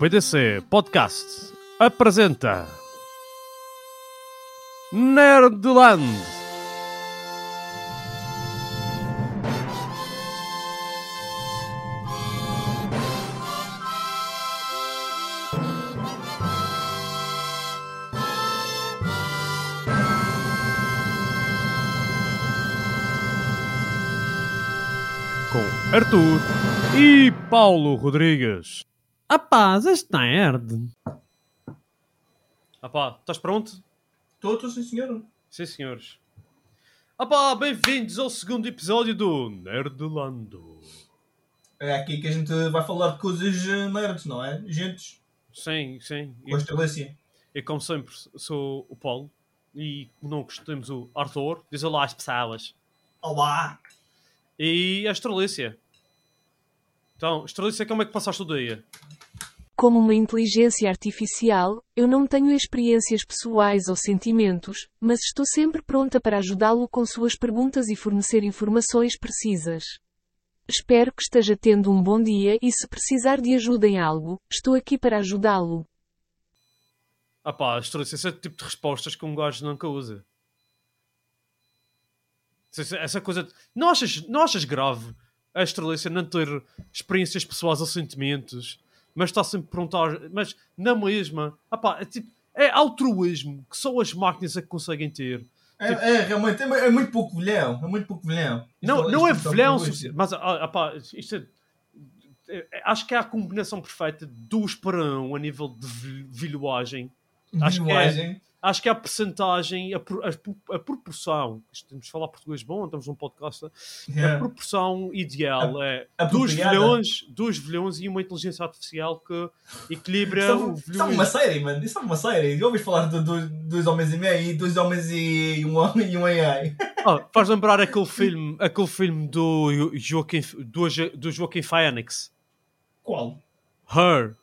PDC Podcast apresenta Nerdland. Com Arthur e Paulo Rodrigues. Rapaz, este nerd. Apá, estás pronto? Estou, estou, sim, senhor. Sim, senhores. Apá, bem-vindos ao segundo episódio do Nerdlando. É aqui que a gente vai falar de coisas eh, nerds, não é? Gentes, Sim, sim. com a excelência. E, e como sempre, sou o Paulo. E não temos o Arthur. Diz olá às pessoas. Olá! E a Estrelícia. Então, Estrelícia, como é que passaste o dia? Como uma inteligência artificial, eu não tenho experiências pessoais ou sentimentos, mas estou sempre pronta para ajudá-lo com suas perguntas e fornecer informações precisas. Espero que esteja tendo um bom dia e se precisar de ajuda em algo, estou aqui para ajudá-lo. Ah pá, Estrelícia, esse é o tipo de respostas que um gajo nunca usa. Essa- coisa... Não achas, não achas grave a Estrelícia não ter experiências pessoais ou sentimentos, mas está sempre pronta a... Mas na mesma... Ah pá, é tipo... É altruísmo que só as máquinas é que conseguem ter. É, é realmente, é, é muito pouco velhão. É muito pouco velhão. Não, Isto- não é isto um velhão. Mas, ah, ah, isto é, é- Acho que é a combinação perfeita duas para um a nível de vil- vilhoagem. Acho que é-. Acho que é a percentagem, a, a, a proporção. Temos de falar português bom, estamos num podcast. A É. proporção ideal é a dois apropriada. vilhões, dois vilhões e uma inteligência artificial que equilibra Isso é o uma- isso é vilhão. uma série, mano. Isso é uma série. Já ouvis falar de dois, dois homens e meio e dois homens e um homem e um AI. Ah, faz lembrar aquele filme, aquele filme do Joaquim, do, do Joaquim Phoenix. Qual? Her.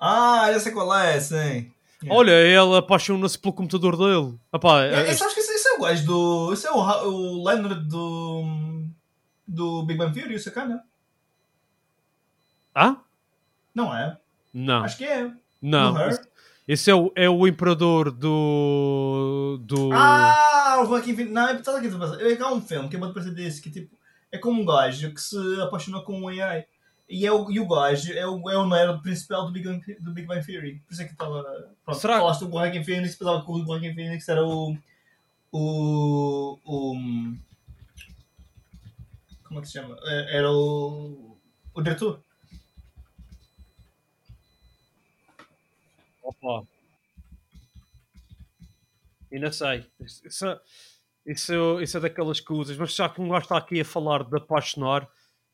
Ah, já sei qual é, sim. Yeah. Olha, ele apaixona-se pelo computador dele. Epá, É, é- é, sabes que esse, esse é o gajo do. Esse é o, o Leonard do. do Big Bang Theory, o sacana. Ah? Não é? Não. Acho que é. Não. Esse, esse é, o, é o imperador do. do. Ah, o Joaquim Phoenix. Não, é estás aqui a pensar. É que há um filme que é muito parecido desse, que tipo, é como um gajo que se apaixonou com um AI. E, é o, e o gajo é o, é o nerd principal do Big, Bang, do Big Bang Theory. Por isso é que estava. Pronto, Será- falaste do Joaquim Phoenix, pensava que o Joaquim Phoenix era o. O. o como é que se chama? É- Era o. O diretor. Opa. Ainda sei. Isso, é- isso, isso é daquelas coisas. Mas já que um gajo está aqui a falar de apaixonar,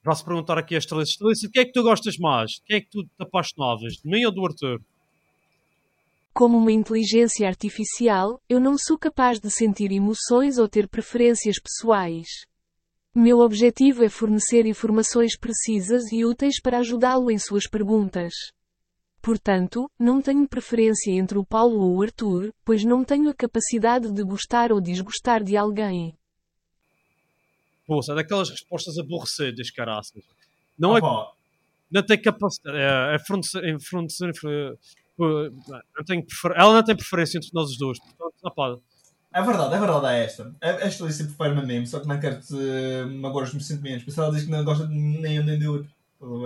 vai-se perguntar aqui a Estrela. Estrela, de que é que tu gostas mais? De que é que tu te apaixonavas? De mim ou do Arthur? Como uma inteligência artificial, eu não sou capaz de sentir emoções ou ter preferências pessoais. Meu objetivo é fornecer informações precisas e úteis para ajudá-lo em suas perguntas. Portanto, não tenho preferência entre o Paulo ou o Arthur, pois não tenho a capacidade de gostar ou desgostar de alguém. Poxa, é daquelas respostas aborrecidas, caraças. Não, é, Opa, não tem capacidade. É, é fornecer. é fornecer não tem prefer- ela não tem preferência entre nós os dois. Portanto, opá, É verdade, é verdade, é esta. É- Esta Alice prefere-me a mim, só que não quero te magoar os meus sentimentos. Por isso ela diz que não gosta de nem um nem de outro.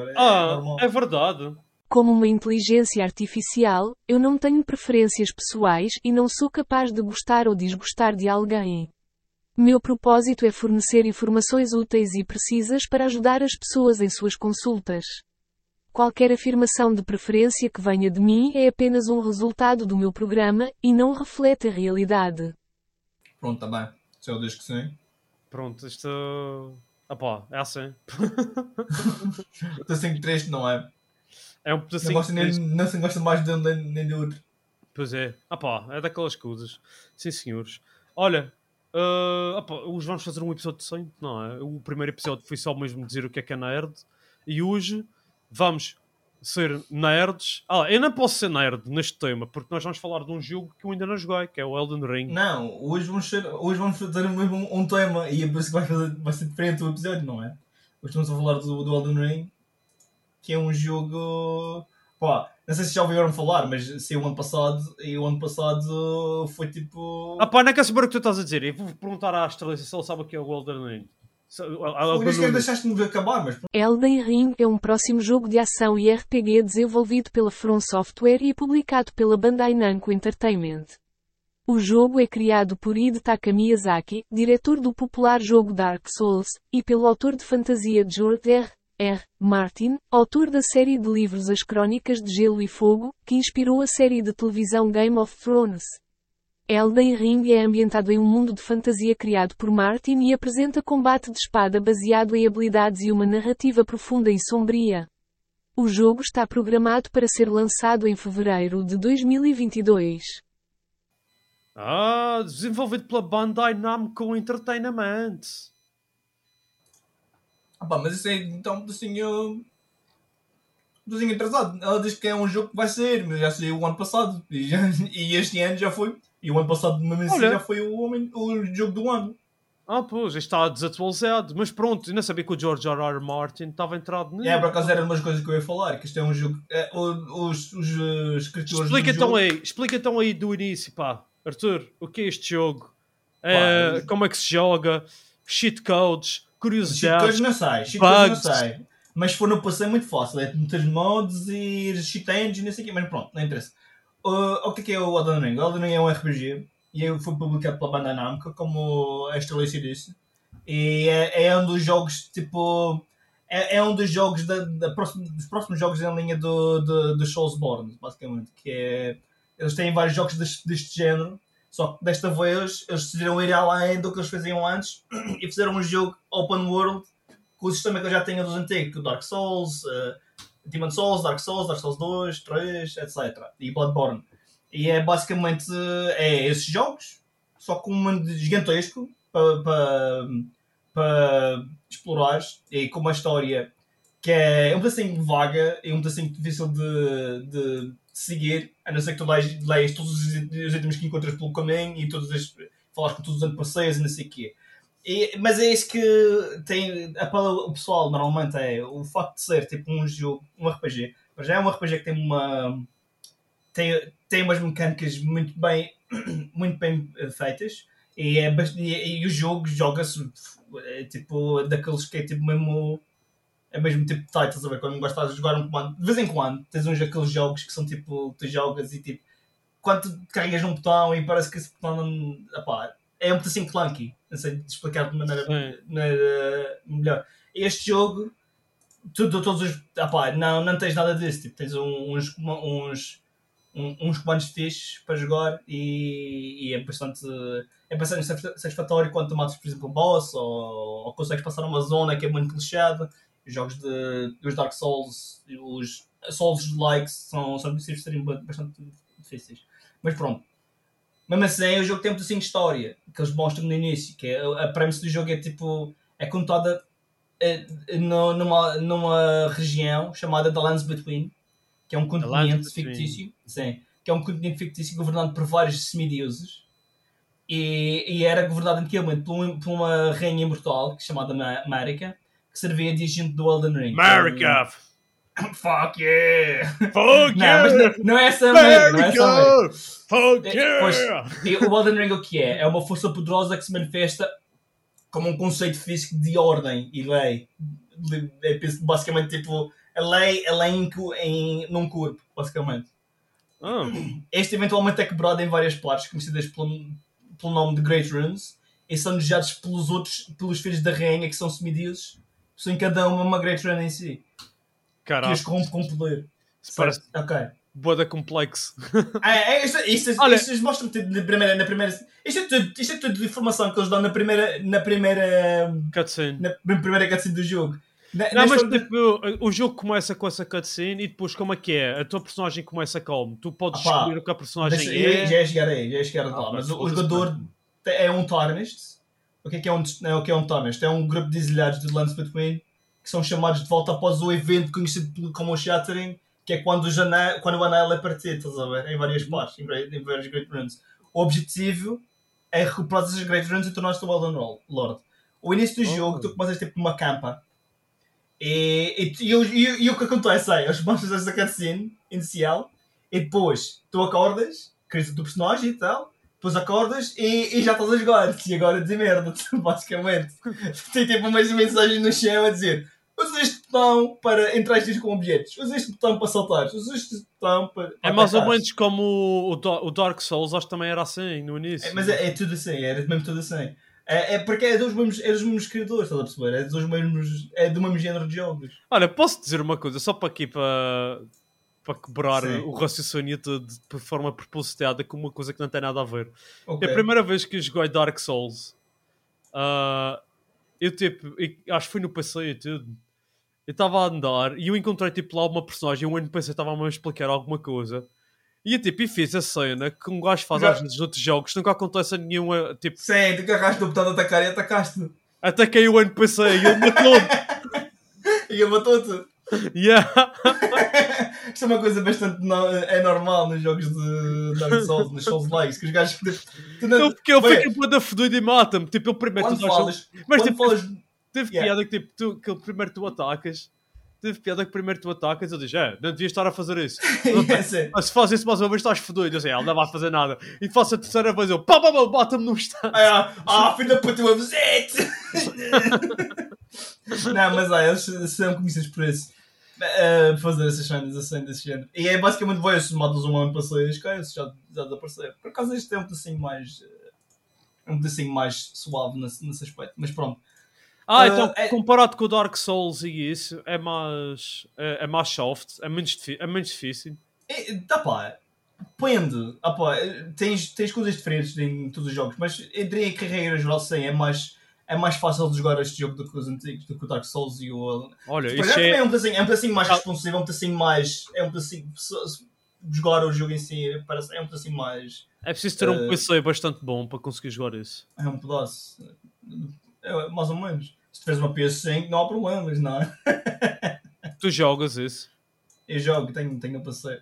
É ah, normal. é verdade. Como uma inteligência artificial, eu não tenho preferências pessoais e não sou capaz de gostar ou desgostar de alguém. Meu propósito é fornecer informações úteis e precisas para ajudar as pessoas em suas consultas. Qualquer afirmação de preferência que venha de mim é apenas um resultado do meu programa e não reflete a realidade. Pronto, tá bem. Se eu diz que sim. Pronto, isto. Ah pá, é assim. Estou assim triste, não é? É um Não, pedacinho. gosto nem, triste. não se gosta mais de um nem, nem do outro. Pois é. Ah pá, é daquelas coisas. Sim, senhores. Olha, ah pá, hoje vamos fazer um episódio de 100, não é? O primeiro episódio foi só mesmo dizer o que é que é nerd. E hoje vamos ser nerds. Ah, eu não posso ser nerd neste tema, porque nós vamos falar de um jogo que eu ainda não joguei, que é o Elden Ring. Não, hoje vamos, ser, hoje vamos fazer mesmo um, um tema e é por isso que vai, fazer, vai ser diferente o episódio, não é? Hoje estamos a falar do, do Elden Ring, que é um jogo. Pá, não sei se já ouviram falar, mas saiu o ano passado e o ano passado foi tipo. Ah pá, não quer saber o que tu estás a dizer. Eu vou perguntar à Estrela se ele sabe o que é o Elden Ring. Se- sequer Elden Ring. deixaste-me acabar, mas Elden Ring é um próximo jogo de ação e RPG desenvolvido pela From Software e publicado pela Bandai Namco Entertainment. O jogo é criado por Hidetaka Miyazaki, diretor do popular jogo Dark Souls, e pelo autor de fantasia George R. R. Martin, autor da série de livros As Crônicas de Gelo e Fogo, que inspirou a série de televisão Game of Thrones. Elden Ring é ambientado em um mundo de fantasia criado por Martin e apresenta combate de espada baseado em habilidades e uma narrativa profunda e sombria. O jogo está programado para ser lançado em fevereiro de 2022. Ah, desenvolvido pela Bandai Namco Entertainment. Ah pá, mas isso é então pedacinho. Um pedacinho atrasado. Ela diz que é um jogo que vai sair, mas já saiu o ano passado. E, já- e este ano já foi. E o ano passado, mesmo assim, já foi o, homem- o jogo do ano. Ah, pois, está desatualizado. Mas pronto, não sabia que o George R. R. Martin estava entrado nisso. É, por acaso era umas coisas que eu ia falar. Que isto é um jogo. é, os, os eh, escritores. Explica então jogo, aí, explica então aí do início, pá. Arthur, o que é este jogo? É, Pá, como é que se joga? Cheat codes, Codes não sai. Codes bugs. não sai. Mas for no PC é muito fácil. É meter mods e engine, não sei o quê. Mas pronto, não interessa. Uh, o que é que é o Elden Ring? O Elden Ring é um RPG e foi publicado pela Bandai Namco, como a Estrelice disse. E é, é um dos jogos, tipo... É, é um dos jogos, da, da dos próximos jogos em linha do, do, do Soulsborne, basicamente. Que é... Eles têm vários jogos deste, deste género, só que desta vez eles decidiram ir além do que eles faziam antes e fizeram um jogo open world com o sistema que eu já tenho dos antigos, o Dark Souls, uh, Demon Souls, Dark Souls, Dark Souls 2, 3, etc. E Bloodborne. E é basicamente é esses jogos, só com um mundo gigantesco para pa, pa explorar e com uma história que é um pedacinho vaga e um pedacinho difícil de, de seguir, a não ser que tu leias, leias todos os itens que encontras pelo caminho e todos os, falas com todos os NPCs e não sei o quê. E, mas é isso que tem apela o pessoal normalmente é o facto de ser tipo um jogo, um RPG. Mas já é um RPG que tem uma tem, tem umas mecânicas muito bem muito bem eh, feitas e, é, e, e o jogo joga-se é, tipo daqueles que é tipo mesmo é mesmo tipo estás a ver? Quando gostas de jogar um comando, de vez em quando tens uns daqueles jogos que são tipo, tu jogas e tipo, quando carregas num botão e parece que esse botão não. Epá, é um pedacinho clunky, não sei de explicar de maneira, maneira melhor. Este jogo, tu, tu- todos os. Epá, não, não tens nada disso, tipo, tens uns, uns, uns comandos fixes para jogar e, e é bastante. É bastante satisfatório quando tu matas, por exemplo, um boss ou, ou consegues passar uma zona que é muito lixada jogos de, dos Dark Souls, os Souls-likes são, são difíceis de serem ba- bastante difíceis. Mas pronto. Mesmo assim, o jogo tem pedacinho de história que eles mostram no início, que é, a premissa do jogo é tipo. é contada eh, no- numa, numa região chamada The Lands Between, que é um continente fictício, sim, que é um continente fictício governado por vários semideuses e, e era governado antigamente por, um- por uma rainha imortal chamada Ma- Marika, que servia de agente do Elden Ring. America! Fuck yeah! Fuck Não, mas não, é essa América, não é essa. America! Fuck É, pois, yeah! O Elden Ring o que é? É uma força poderosa que se manifesta como um conceito físico de ordem e lei. É basicamente tipo a lei, a lei em, em, num corpo, basicamente. Ah, Este eventualmente é quebrado em várias partes, conhecidas pelo, pelo nome de Great Runes, e são desejados pelos outros, pelos filhos da rainha, que são semideuses. São cada uma uma Great Run em si. Que Caralho, os corrompe com poder. isso parece Ok. boda complexo. Ah, é, isto, isto, isto, Olha- isto tudo na primeira, na primeira. Isto é tudo, isto é tudo informação que eles dão na primeira. Na primeira. Cutscene. Na, na primeira cutscene do jogo. Na, Não, mas tipo, o jogo começa com essa cutscene e depois como é que é? A tua personagem começa como? Tu podes escolher o que a personagem Deixa- é. Já ia chegar aí, já ia chegar Ah, lá. Mas o, o jogador é um Tarnished. O que é que é um, é, o que é um Tarnished? É um grupo de exilhados de Lands Between que são chamados de volta após o evento conhecido como o Shattering, que é quando o, janel, quando o anel é partido, estás a ver? Em várias partes, em, em várias Great Runs. O objetivo é recuperar essas Great Runs e tornar-te o Elden Lord. O início do Oh. jogo, tu começas tipo numa campa. E, e, e, o- e, o que acontece é, eles mostram essa cutscene inicial e depois tu acordas, crias o teu personagem e tal, depois acordas e, e já estás a jogar. E agora dizer merda, basicamente. Tem tipo umas mensagens no chão a dizer: usa este botão para entrar com objetos, usa este botão para saltar, usa este botão para. É mais ou atacar." menos como o, o o Dark Souls, acho que também era assim no início. É, mas é, é tudo assim, é mesmo tudo assim. É, é porque é dos mesmos, é dos mesmos criadores, estás a perceber? É dos mesmos. É do mesmo género de jogos. Olha, posso dizer uma coisa, só para aqui para, para quebrar Sim. o raciocínio todo de forma propositada com uma coisa que não tem nada a ver. Ok. É a primeira vez que eu joguei Dark Souls. ah, eu tipo, e acho que foi no PC e tudo. Eu estava a andar e eu encontrei tipo lá uma personagem, um NPC estava-me a explicar alguma coisa. E eu tipo, e fiz a cena que um gajo faz Já- às vezes noutros jogos, nunca acontece nenhuma, tipo, Sim, tu carregaste o botão de atacar e atacaste. ataquei o NPC e ele matou E ele matou-te. Yeah. Isto é uma coisa bastante no- é normal nos jogos de Dark Souls, nos Souls Likes, que os gajos tu não- eu Bem, fiquei bué fodido e mata-me. Tipo, ele primeiro quando tu falas, Mas tipo, falas, teve Yeah. piada que tipo, tu, que primeiro tu atacas. Teve piada que primeiro tu atacas eu diz, é, não devias estar a fazer isso. Yes, é. Mas se faz isso mais uma vez estás fodido. Eu sei, ele não vai fazer nada. E faço a terceira vez, eu pá, pá, pá, bata-me no instante. Ah, ah, filho da puta, eu! Não, mas ah, eles são conhecidos por isso. Uh, fazer essas cenas assim desse género. E é basicamente vai esses modos um ano passei as coisas, já, já desapareceram. Por acaso este é um pedacinho mais. É um pedacinho mais suave nesse, nesse aspecto. Mas pronto. Ah, Ah, então é- comparado com o Dark Souls e isso, é mais. É, é mais soft, é menos, é menos difícil. E, tá pá, depende. Ah, pá, tens, tens coisas diferentes em todos os jogos, mas entre a carreira geral sim, é mais, é mais fácil de jogar este jogo do que os antigos, do que o Dark Souls e o. Olha, isso é é. um pedacinho, é um pedacinho mais Ah. responsivo, é um pedacinho mais. É um pedacinho. Jogar o jogo em si parece, é um pedacinho mais. É preciso ter um eh, PC bastante bom para conseguir jogar isso. É um pedaço. É, mais ou menos. Se tiveres uma PS5, não há problemas, não é? Tu jogas isso. Eu jogo, tenho, tenho um PC.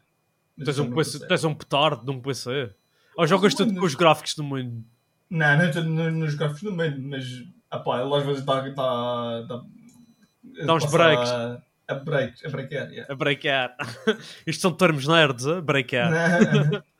Tens um, no PC, tens um petardo de um PC. Ou jogas tudo com os gráficos do mundo. Não, não estou no- nos gráficos do meio, mas ah pá, ele às vezes dá. dá, dá, Dá uns breaks. A, a break, a breaker, yeah. A breakar. Isto são termos nerds, a breakar. Não.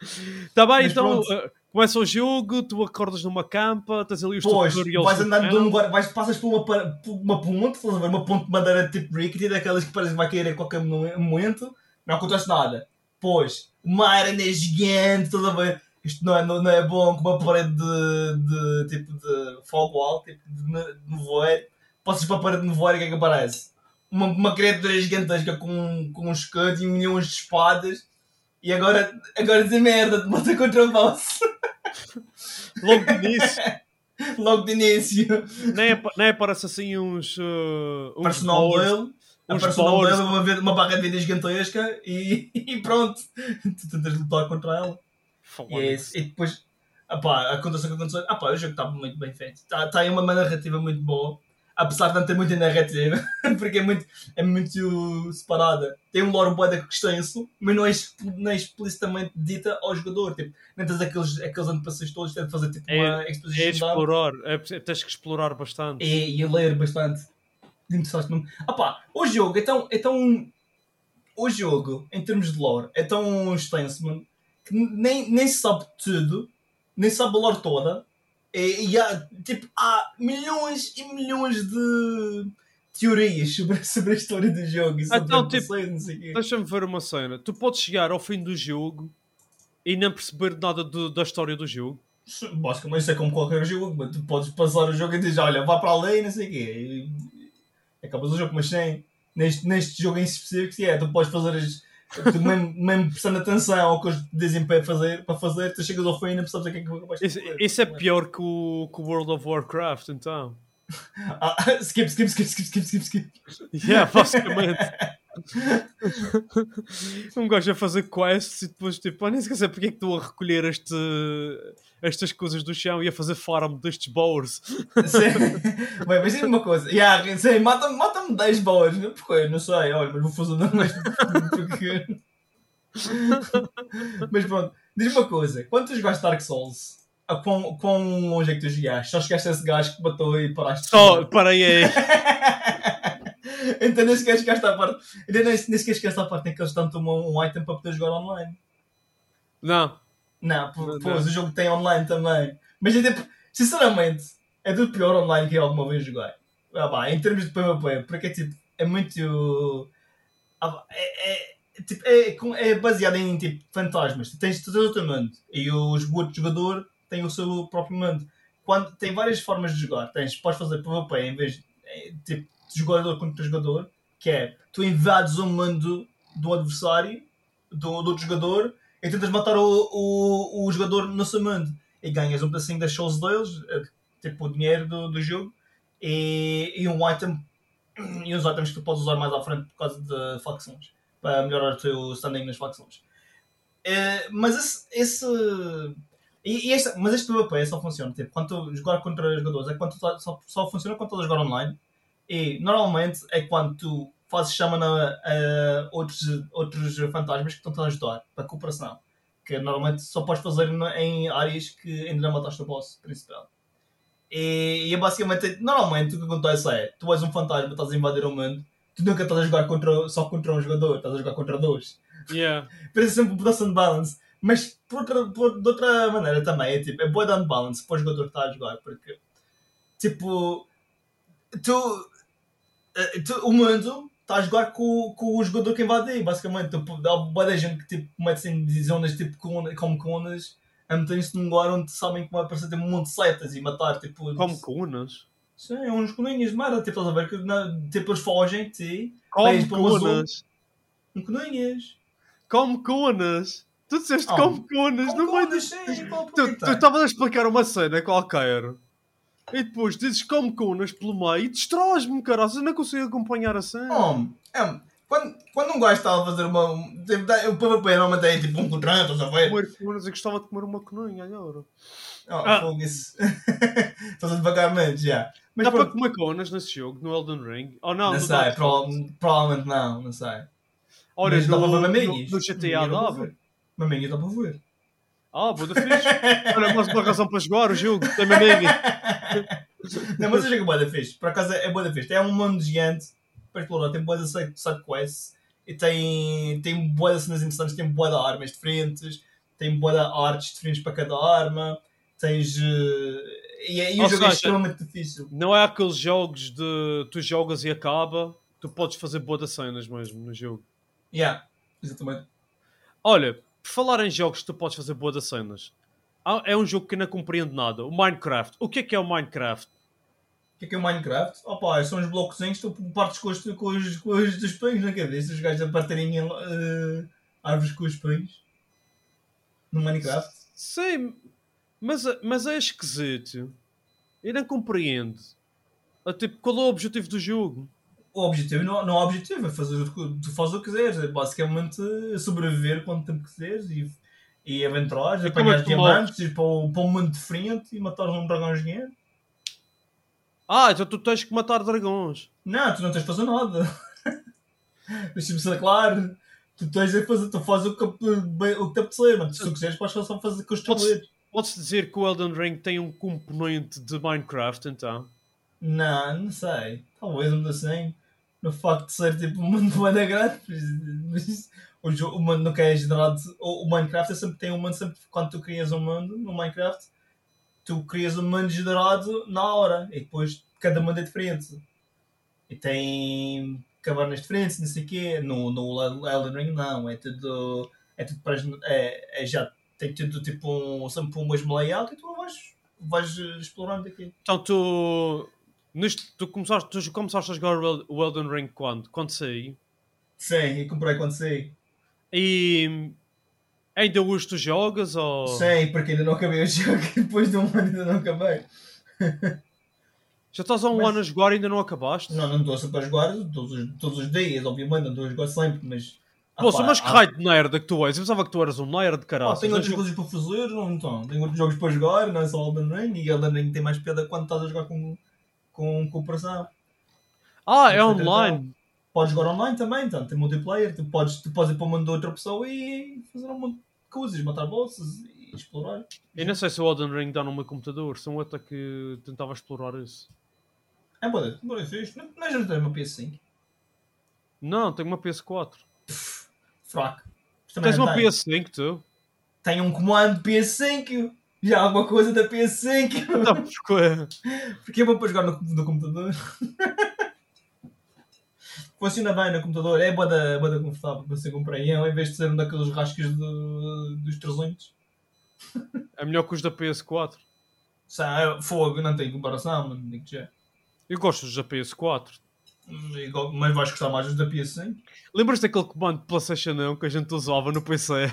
Tá bem, Mas então pronto. eh, começa o jogo, tu acordas numa campa, tens ali os Pois, tutorials vais do andando de um lugar, vais, passas por uma, por uma ponte, estás a ver? Uma ponte de madeira tipo rickety, daquelas que parece que vai cair a qualquer mo- momento, não acontece nada. Pois, uma arena gigante, estás a ver? Isto não é, não, não é bom, com uma parede de, de tipo de fogo alto, tipo de, ne- de nevoeiro. Passas para a parede de nevoeiro, o que é que aparece? Uma, uma criatura gigantesca com, com uns escudos e milhões de espadas. E agora, agora dizer merda, te bota contra o boss. Logo de início, Logo de início. nem, apa- nem aparece assim uns. Uh, uns dele, uns aparece uma, uma barra de vida gigantesca e, e pronto. Tu tentas lutar contra ela. E, é e depois, apá, acontece o que aconteceu. Apá, o jogo está muito bem feito. Está tá aí uma narrativa muito boa. Apesar de não ter muita narrativa, porque é muito, é muito separada. Tem um lore bué extenso, mas não é, não é explicitamente dita ao jogador. Tipo, nem tens aqueles, aqueles antepassados todos, tens de fazer tipo, uma É exposition dump. explorar, é, preciso- tens que explorar bastante. e, e ler bastante. Interessaste-me. Ah pá, o jogo é tão, é tão. O jogo, em termos de lore, é tão extenso, mano, que nem, nem se sabe tudo, nem se sabe a lore toda. E, e há, tipo, há milhões e milhões de teorias sobre, sobre a história do jogo e Então, o tipo. Deixa-me ver uma cena. Tu podes chegar ao fim do jogo e não perceber nada do- da história do jogo. Basicamente, isso é como qualquer jogo, mas tu podes passar o jogo e dizer, olha, vá para além, não sei o quê. E acabas o jogo, mas sem. Neste, neste jogo em específico, é, tu podes fazer as. Tu mesmo, mesmo prestando atenção ao que eles dizem para fazer, para fazer, tu chegas ao fim e não percebes o que é que vais Isso, fazer. isso é pior que o, que o World of Warcraft, então. Ah, skip, skip, skip, skip, skip, skip, skip. Yeah, basicamente. um gajo a fazer quests e depois tipo, ah, nem sei porque é que estou a recolher este, estas coisas do chão e a fazer farm destes. Bem, mas diz-me uma coisa. Yeah, sim, mata-me mata 10 boas. Porquê? Não sei. Olha, mas vou fazer não mas porque... mas pronto, diz-me uma coisa. Quando tu jogaste Dark Souls, a quão, quão longe é que tu jogaste? Só chegaste a esse gajo que matou e paraste Só, jogar? parei aí. então nem sequer chegaste à parte. Nem, nem sequer chegaste à parte em que eles dão-te um, um item para poder jogar online. Não. Não, pô, Não. pois, o jogo tem online também. Mas é tipo, sinceramente, é do pior online que eu alguma vez joguei. Ah, pá, em termos de PvP, porque é tipo, é muito. ah, pá, é, é- tipo, é, é baseado em tipo, fantasmas. Tu tens todo o teu mundo e os o outro jogador tem o seu próprio mundo. Quando, tem várias formas de jogar. Tens, podes fazer PvP em vez de é, tipo, de jogador contra jogador, que é tu invades o mundo do adversário, do, do outro jogador, e tentas matar o, o, o jogador no seu mundo. E ganhas um pedacinho das shows deles, eh, tipo o dinheiro do, do jogo, e, e um item, e uns itens que tu podes usar mais à frente por causa de facções, para melhorar o teu standing nas facções. Eh, mas esse. esse e, e este, mas este PvP só funciona, tipo, quando tu jogar contra jogadores, é quando tá- só, só funciona quando estás a jogar online. E normalmente é quando tu fazes chama a, outros, outros fantasmas que estão a ajudar para a cooperação. Que normalmente só podes fazer em áreas que ainda não mataste o boss principal. E, e é basicamente, normalmente o que acontece é, tu és um fantasma, estás a invadir o mundo, tu nunca estás a jogar contra, só contra um jogador, estás a jogar contra dois. Yeah. Parece sempre um pedaço de balance. Mas por outra, por- de outra maneira também, é tipo, é boa de unbalance para o jogador que está a jogar, porque tipo, tu- o mundo está a jogar com, com o jogador que invade, basicamente. Tu, há boa gente que tipo, mete-se em zonas tipo como conas a meterem-se num lugar onde sabem que vai aparecer tipo, um monte de setas e matar tipo. Como cunas. Sim, é uns coninhas de merda, tipo, estás a ver que na, tipo, eles fogem de ti, Como cunas. um coninhas. Como cunas. Tu disseste Oh. como conas, sim, qual- Tu estavas a explicar uma cena qualquer. E depois dizes como cunas pelo meio e destróis-me, caralho. Eu não consigo acompanhar a cena. Oh, é, quando, quando um gajo está a fazer uma. um- Tipo, o PVP normalmente é tipo um contra estás a ver? Comer cunas, eu gostava de comer uma coninha agora. Oh, Ah. fogo, isso. Estás a devagarmente, já. Mas Dá para comer conas nesse jogo, no Elden Ring? Ou não? não no sei, prova- provavelmente não, não sei. Olha, Mas no, no, no GTA dava. Maminha dá para ver. Ah, boa da fixe. Olha, mais uma razão para jogar o jogo. Tem maminha. Não, mas eu jogo boa da fixe. Por acaso é boa da fixe. É um mundo gigante para explorar. Tem boa de side side quests. E tem, tem boa de cenas interessantes. Tem boa de armas diferentes. Tem boa de artes diferentes para cada arma. Tens. eh, E, e o Ou jogo é seja, extremamente difícil. Não é aqueles jogos de tu jogas e acaba. Tu podes fazer boa cenas mesmo no jogo. Yeah, exatamente. Olha, por falar em jogos que tu podes fazer boa das cenas. É um jogo que eu não compreendo nada. O Minecraft. O que é que é o Minecraft? O que é que é o Minecraft? Opa, são os blocozinhos que tu partes com os, com os, com os dos pães na cabeça. Os gajos a partirem eh, árvores com os pães. No Minecraft. Sim, mas, mas é esquisito. Eu não compreendo. Ah, Tipo, qual é o objetivo do jogo? O objetivo não, não é o objetivo, é fazer o que tu fazes o que quiseres. É basicamente sobreviver quanto tempo quiseres e, e aventurar, E é apanhar tu diamantes, ir para, o- para um mundo diferente e matar um dragão gigante. Ah, então tu tens que matar dragões. Não, tu não tens de fazer nada. Deixa-me ser claro. Tu tens de fazer, tu fazes o que, bem- o que te apetecer, mas se tu quiseres, podes só fazer com os Podes- tabuleiros. Pode-se dizer que o Elden Ring tem um componente de Minecraft, então? Não, não sei. Talvez um assim. No facto de ser tipo um mundo bem da grande. mas O, jo- o mundo nunca é generado. O, o Minecraft é sempre tem um mundo. Sempre, quando tu crias um mundo no Minecraft, tu crias um mundo generado na hora. E depois cada mundo é diferente. E tem cavernas diferentes, não sei o quê. No, no Elden Ring não. É tudo. É tudo para, é, é já tem tido tipo um, sempre umas layout e tu vais, vais explorando aqui. Então tu. Tu, começaste, tu começaste a jogar o El- o Elden Ring quando? Quando saí? Sim, e comprei quando saí. E ainda hoje tu jogas ou. Sim, porque ainda não acabei o jogo. Depois de um ano ainda não acabei. Já estás há um Mas- ano a jogar e ainda não acabaste? Não, não estou sempre a jogar todos os, todos os dias, obviamente, não estou a jogar sempre, mas. Ah, Poxa, pá, mas que há- raio de nerd é que tu és? Eu pensava que tu eras um nerd, caralho. tenho outras coisas para fazer, não então. Tenho outros jogos para jogar, não é só Elden Ring. E Elden Ring tem mais piada quando estás a jogar com, com cooperação. Ah, é Mas, online. Podes jogar online também, então, tem multiplayer. Tu podes, tu podes ir para o mundo de outra pessoa e fazer um monte de coisas, matar bosses e explorar. Eu não sei se o Elden Ring dá no meu computador. São outra que tentava explorar isso. É boa, boa fixe. Não, não já tem uma PS5. Não, tenho uma PS4. Fraco. Mas também Tens não uma tem. PS5, tu? Tem um comando PS5. Já há alguma coisa da PS5. Não, porque... Porque é bom para jogar no, no computador. Funciona bem no computador, é boa da, boa da confortável para você comprar. Em vez de ser um daqueles rascos de, dos 300. É melhor que os da PS4. Sa- Fogo, não tem comparação, mano. Digo já. Eu gosto dos da PS4. Hum, Mas vais gostar mais dos da PS5? Lembras daquele comando de PlayStation 1 que a gente usava no PC?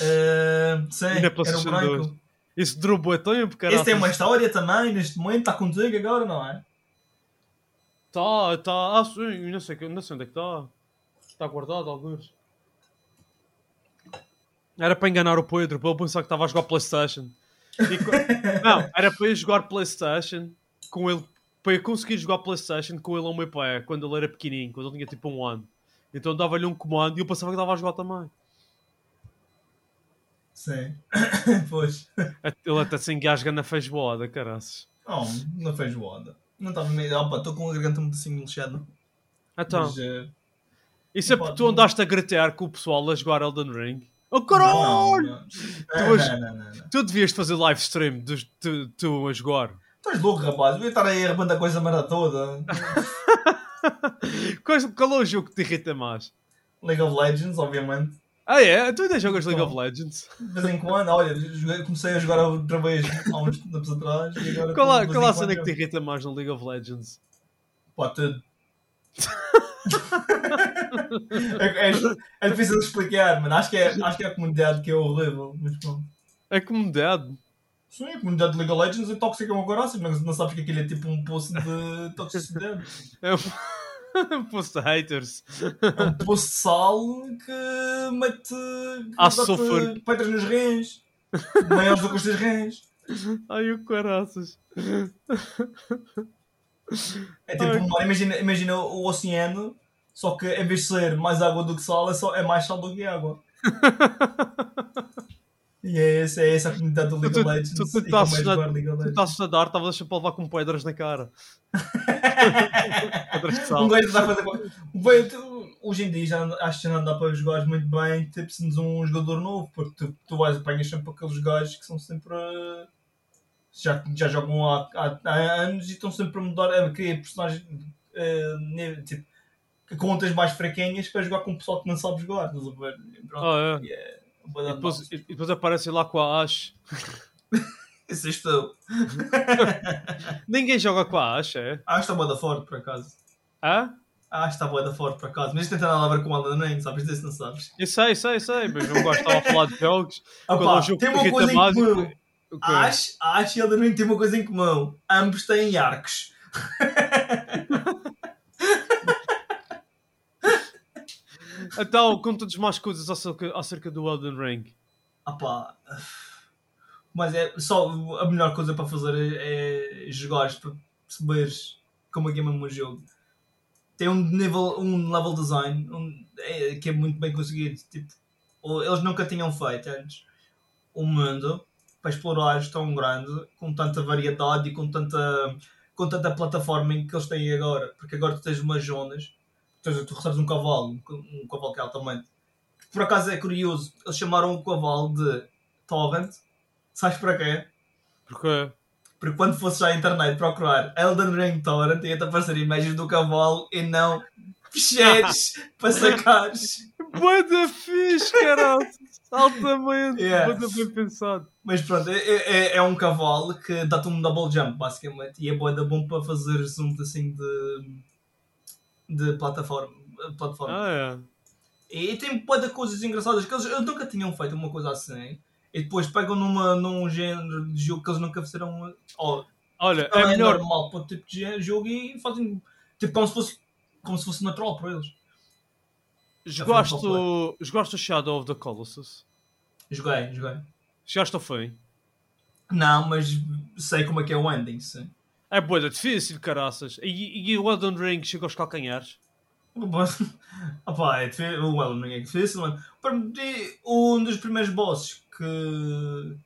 Uh, sim, E na era PlayStation branco. 2? Isso bué tempo, cara. Esse tem uma história também, neste momento, está contigo agora, não é? Tá, tá. Ah, sim, não sei, não sei onde é que está. Está guardado, alguns. Era para enganar o Pedro, para ele pensar que estava a jogar Playstation. E Não, era para eu jogar Playstation com ele. Para eu conseguir jogar Playstation com ele ao meu pai, quando ele era pequenininho, quando ele tinha tipo um ano. Então dava-lhe um comando e eu pensava que estava a jogar também. Sim. pois. Ele até se engasga na feijoada, caraças. Oh, não fez voada. Não estava meio. Opa, estou com a garganta muito assim lixada. Então, Mas, eh, isso é porque tu andaste a gritar com o pessoal a jogar Elden Ring. Oh caralho! Não, não. Tu devias fazer live stream dos, tu, tu a jogar. Tu és louco, rapaz. Eu ia estar aí arrebando a coisa merda toda. Qual, qual é o jogo que te irrita mais? League of Legends, obviamente. Ah é? Tu ainda jogas League of Legends? De vez em quando, olha, joguei- comecei a jogar outra vez há uns tempos atrás. E agora Qual, a- qual é a cena que te irrita mais no League of Legends? Pá, tudo. é, é, é difícil de explicar, mano. Acho que, é, acho que é a comunidade que é horrível. Mas pronto. É comunidade. Sim, a comunidade de League of Legends é tóxica uma coraça, mas não sabes que aquilo é tipo um poço de toxicidade. É um post de haters. É um poço de sal que mete. Ah, dá-te sofrer. pedras nos rins, maiores do que os teus rins. Ai, o caraças. É tipo, Ai. um mar. imagina, imagina o oceano, só que em vez de ser mais água do que sal, é, só, é mais sal do que água. E é essa, é essa a comunidade do League Tu- of Legends. tu- tu na- jogar League of Tu estás a dar, estavas a levar com pedras na cara. pedras de sal. Um gajo está a fazer. Bem, tu- hoje em dia já acho que já não dá para jogar muito bem, tipo, sendo um jogador novo, porque tu, tu vais apanhas sempre aqueles gajos que são sempre. eh, Já, já jogam há, há, há anos e estão sempre a mudar, a criar personagens ne- tipo, contas mais fraquinhas para jogar com o pessoal que não sabe jogar. Estás a ver? Pronto, Ah, é. e é E depois, e depois aparece lá com a Ash. Isso és tu. Ninguém joga com a Ash, é? Ah, está boa da forte, por acaso. Hã? Ah, está boa da forte, por acaso. Mas isto não tem nada a ver com Elden Ring, sabes disso, não sabes? Eu sei, sei, sei, mas não gosto de a falar de jogos. É Opa, o jogo tem uma coisa em comum. o quê? Ash, Ash e Elden Ring têm uma coisa em comum. Ambos têm arcos. Então, conta-nos mais coisas acerca, acerca do Elden Ring. Ah pá. Mas é só a melhor coisa para fazer é, é jogares para perceberes como é que é mesmo o jogo. Tem um nível, um level design um- é- que é muito bem conseguido. Tipo, eles nunca tinham feito antes um mundo para explorar tão grande, com tanta variedade e com tanta, com tanta plataforma que eles têm agora. Porque agora tu tens umas zonas, tu, tu recebes um cavalo, um, cavalo que é altamente. Por acaso é curioso, eles chamaram o cavalo de Torrent. Sabes para quê? Porque. Porque quando fosse à internet procurar Elden Ring Torrent, ia-te aparecer imagens do cavalo e não ficheiros para sacares. Boa da fixe, caralho! Altamente, Yeah. muito bem pensado. Mas pronto, é, é, é um cavalo que dá-te um double jump, basicamente. E é bué da bom para fazer zoom assim de, de plataforma. plataforma. Ah, é. E tem de coisas engraçadas que eles, eles nunca tinham feito uma coisa assim. E depois pegam numa, num género de jogo que eles nunca fizeram. Ou Olha, é é, melhor. normal para o tipo de jogo e fazem tipo como se fosse, como se fosse natural para eles. Jogaste o, jogaste o Shadow of the Colossus? Joguei, joguei. Chegaste ao fim? Não, mas sei como é que é o ending, sim. É boa, difícil, caraças. E, e o Elden Ring chega aos calcanhares? Opa, é difícil, o Elden Ring é difícil, mano. Um dos primeiros bosses que.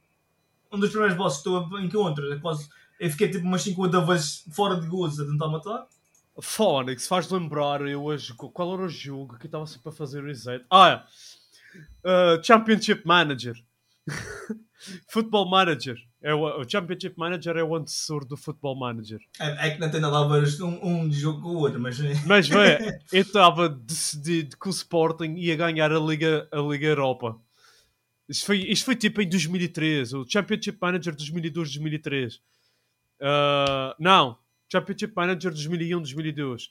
Um dos primeiros bosses que tu encontras é quase. Eu fiquei tipo umas 50 vezes fora de gozo a tentar matar. Phonics, faz lembrar eu hoje. Qual era o jogo que eu estava sempre a fazer reset? Ah, é. Uh, Championship Manager. Football Manager. É o, o Championship Manager é o antecessor do Football Manager. É, é que não tem nada a ver um, um jogo com o outro, mas. Mas vê, eu estava decidido que o Sporting ia ganhar a Liga, a Liga Europa. Isto foi, isto foi tipo em 2003, o Championship Manager 2002-2003. Uh, não, Championship Manager E, 2001-2002.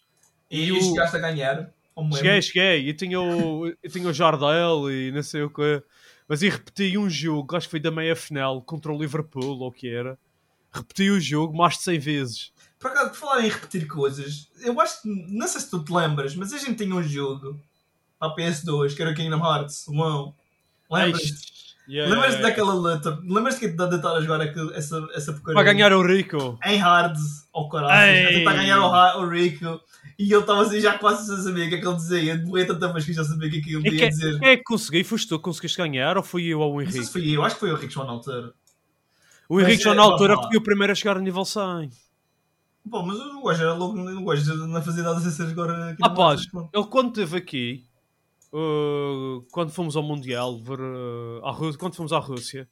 E e o- chegaste a ganhar. Cheguei, cheguei. E tinha o, tinha o Jardel e não sei o que. Mas eu repeti um jogo, acho que foi da meia final contra o Liverpool, ou o que era. Repeti o jogo mais de 100 vezes. Por acaso, por falar em repetir coisas, eu acho que. Não sei se tu te lembras, mas a gente tinha um jogo para a PS2 que era Kingdom Hearts 1. Lembras? Yeah, Lembras-te yeah, daquela luta? Lembras-te que de estar a jogar aquele- essa, essa porcaria? Para ganhar o Rico. Em hard, ao caralho. Ei. A tentar ganhar o, o Rico. E ele estava assim, já quase sem saber o que é que ele dizia. Morri tanta vez que já sabia o que é que ele ia dizer. quem é que consegui? Foste tu que conseguiste ganhar ou fui eu ou o Não sei se Henrique? foi eu, acho que foi o Rico João na altura. O Henrique já é, na altura foi o primeiro a chegar a nível 100. Pô, mas o gajo era louco, o gajo não fazia nada sem ser agora Rapaz, ele quando esteve aqui, uh, quando fomos ao Mundial, ver, uh, à Rússia, quando fomos à Rússia,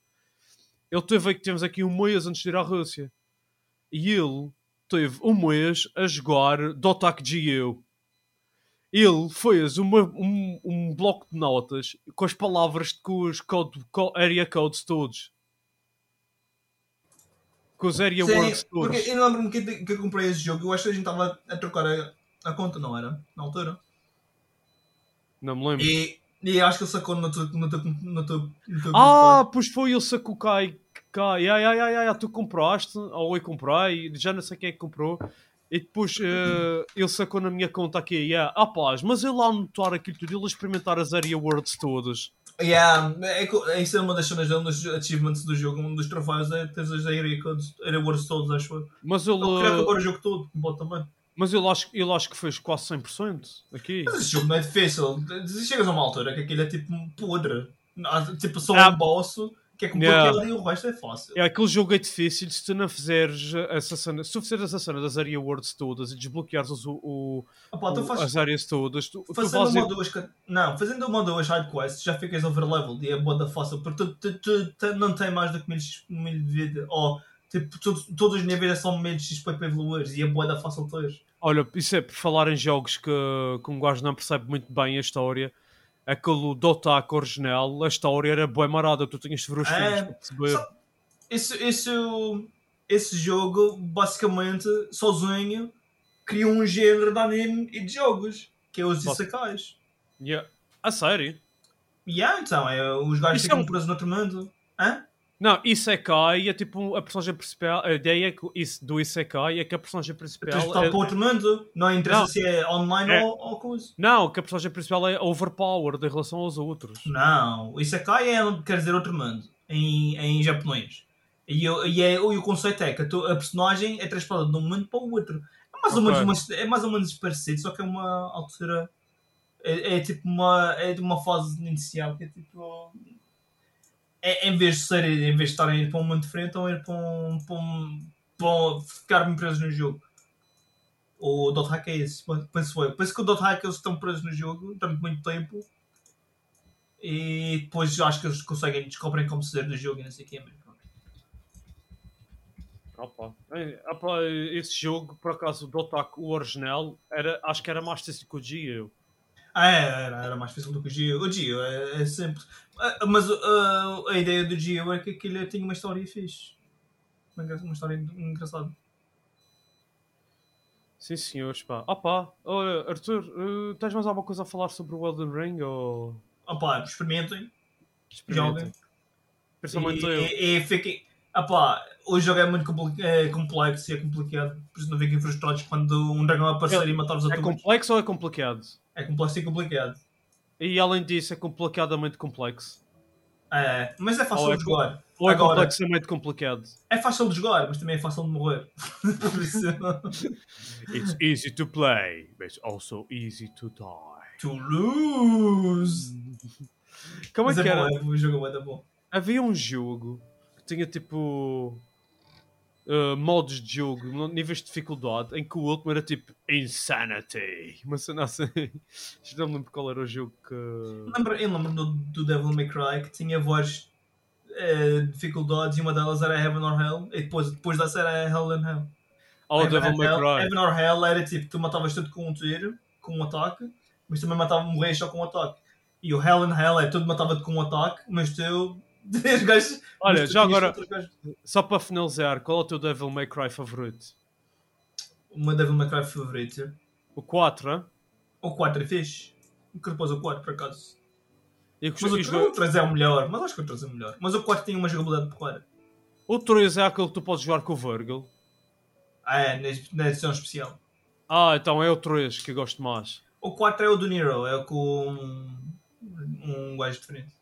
ele teve aqui, temos aqui um mês antes de ir à Rússia. E ele teve um mês a jogar Dotak Geo. Ele fez uma, um, um bloco de notas com as palavras, com os code, co- area codes todos. Com os area Sim, words porque todos. eu lembro-me que, que eu comprei esse jogo. Eu acho que a gente estava a trocar a, a conta, não era? Na altura. Não me lembro. E, e acho que ele sacou no teu, no teu Ah, pois foi ele sacou Kai. Kai. Ai, ai, ai, ai, tu compraste, ou eu comprei, já não sei quem é que comprou. E depois eh, ele sacou na minha conta aqui. Yeah. Ah, paz, mas ele lá anotar aquilo tudo, ele experimentar as area words todas. Yeah, é, co- isso é uma das cenas dele, um dos achievements do jogo, um dos troféus é ter as area words todos, acho eu. Mas ele, Ele queria acabar o jogo todo, também. Mas ele acho, ele acho que fez quase 100% aqui. Mas esse jogo não é difícil. Chegas a uma altura que aquilo é tipo um podre. Há, Tipo, só Ah. um boss que é como Yeah. aquilo e o resto é fácil. É, aquele jogo é difícil se tu não fizeres essa cena, se tu fizeres essa cena das area words todas e desbloqueares os- o, o- Ah, tu faz, as áreas todas, tu, tu fazendo fazes- uma ou duas. Não, fazendo uma ou duas side quests já ficas overleveled e é boa da fácil. Porque tu, tu, tu- tu não tem mais do que mil, mil de vida. Ou tipo, tu- todos os níveis são mil XP evoluir e é boa da fácil ter. Olha, isso é por falar em jogos que, que um gajo não percebe muito bem a história. Aquele Dotak original, a história era bué marada, tu tinhas de ver os É, filmes para perceber. só- Esse, jogo, basicamente, sozinho, cria um género de anime e de jogos, que é os. Isekais. Yeah. A sério? Yeah, então, é, os gajos Isso ficam é um- presos no outro mundo. Hã? Não, Isekai é tipo a personagem principal. A ideia é do Isekai é que a personagem principal. Transportar É, para outro mundo. Não interessa Não. se é online É. Ou, ou coisa. não, que a personagem principal é overpowered em relação aos outros. Não, o Isekai é, quer dizer outro mundo, em, em japonês. E, eu- e, é, e o conceito é que a, tu- a personagem é transportada de um mundo para o outro. É mais, ou menos uma- é mais ou menos parecido, só que é uma altura. É, é tipo uma. É de uma fase inicial que é tipo. É, em vez de ser, em vez de estarem a ir para um mundo diferente, a ir para um. para um. para um, ficar presos no jogo. O Dot Hack é esse, penso eu. Penso que o Dot Hack eles estão presos no jogo durante muito tempo e depois acho que eles conseguem descobrem como ser do jogo e não sei o que. É, opa, esse jogo, por acaso, o Dotak, o original, era, acho que era Master Psycho Geo. Ah, é, era, era mais difícil do que o Gio. O Gio é, é sempre. Ah, Mas ah, a ideia do Gio é que aquilo tinha uma história fixe. Uma, história engraçada. Sim, senhores, pá. Opa, Arthur, eh, tens mais alguma coisa a falar sobre o Elden Ring? Ou... Opá, experimentem, Experimentem. joguem. Principalmente E, eu. e, e fiquem. Opá, o jogo é muito é complexo e é complicado. Por isso não fiquem frustrados quando um dragão aparecer e matar os É outros. complexo ou é complicado? É complexo e complicado. E além disso, é complicadamente complexo. É, mas é fácil Ou é de jogar. Ou é Agora- complexamente complicado? É fácil de jogar, mas também é fácil de morrer. Por isso. It's easy to play, but it's also easy to die. to lose! Como é Mas que é era? bom, é, o jogo é muito bom. Havia um jogo que tinha tipo uh, modos de jogo, níveis de dificuldade, em que o último era tipo Insanity. Uma cena assim. Já não me lembro qual era o jogo que. Lembro, eu lembro do, do Devil May Cry que tinha várias eh, dificuldades e uma delas era Heaven or Hell e depois, depois dessa era Hell and Hell. Oh, Heaven Devil and May Hell- Cry. Heaven or Hell era tipo, tu matavas tudo com um tiro, com um ataque, mas também matava morrer só com um ataque. E o Hell and Hell é tudo matava-te com um ataque, mas tu. Os gajos. Olha, já agora-. Só para finalizar, qual é o teu Devil May Cry favorito? O meu Devil May Cry favorito. O 4, hein? O 4 é fixe. Depois o 4 por acaso. E Mas o, e o 3 é o melhor, mas acho que o 3 é o melhor. Mas o 4 tem uma jogabilidade porreira. O 3 é aquele que tu podes jogar com o Virgil. Ah, é, na, na edição especial. Ah, então é o 3 que eu gosto mais. O 4 é o do Nero, é o com um, um gajo diferente.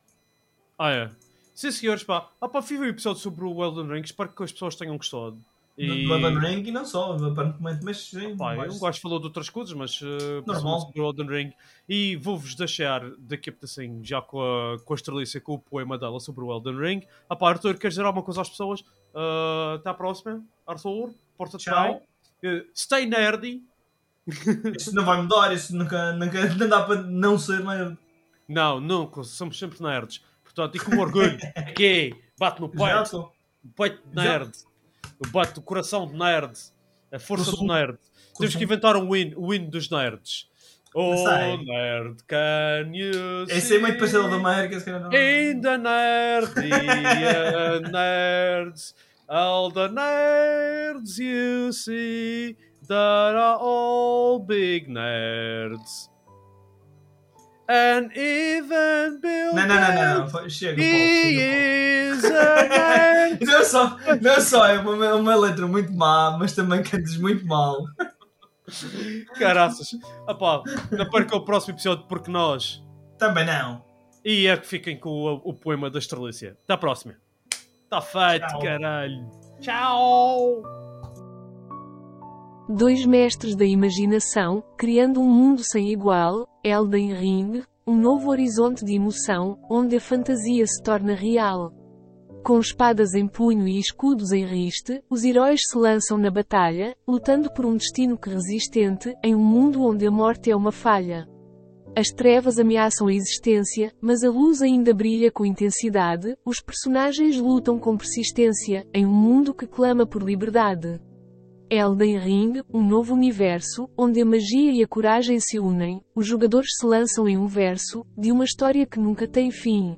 Ah, é. Sim, senhores, pá. Ah, pá, fiz um episódio sobre o Elden Ring. Espero que as pessoas tenham gostado. E... Do Elden Ring e não só, aparentemente, mas sim. Pá, mas- eu gosto falou de outras coisas, mas uh, Normal. sobre o Elden Ring. E vou-vos deixar daqui a assim, já com a, com a Estrelícia, com o poema dela sobre o Elden Ring. Ah, pá, Arthur, queres dizer alguma coisa às pessoas? Uh, até à próxima, Arthur. Porta-te bem. Uh, stay nerdy. Isso não vai mudar, isso nunca, nunca não dá para não ser nerd. Não, nunca, somos sempre nerds. Portanto, e com orgulho. que bate no peito. O peito de nerd. Bate o coração de nerd. A força do nerd. Temos que inventar um win, o win dos nerds. Oh, nerd, can you Esse é muito see parecido da América, se calhar não. In the nerdia nerds, all the nerds you see that are all big nerds. And even Bill Não, não, não, não. Chega, He. Paulo. Não só, não só é uma, uma letra muito má, mas também cantas muito mal. Caraças. Epá, não percam o próximo episódio porque nós. Também não. E é que fiquem com o, o poema da Estrelícia. Até à próxima. Está feito, Tchau. caralho. Tchau. Dois mestres da imaginação, criando um mundo sem igual, Elden Ring, um novo horizonte de emoção, onde a fantasia se torna real. Com espadas em punho e escudos em riste, os heróis se lançam na batalha, lutando por um destino que resistente, em um mundo onde a morte é uma falha. As trevas ameaçam a existência, mas a luz ainda brilha com intensidade, os personagens lutam com persistência, em um mundo que clama por liberdade. Elden Ring, um novo universo, onde a magia e a coragem se unem, os jogadores se lançam em um verso, de uma história que nunca tem fim.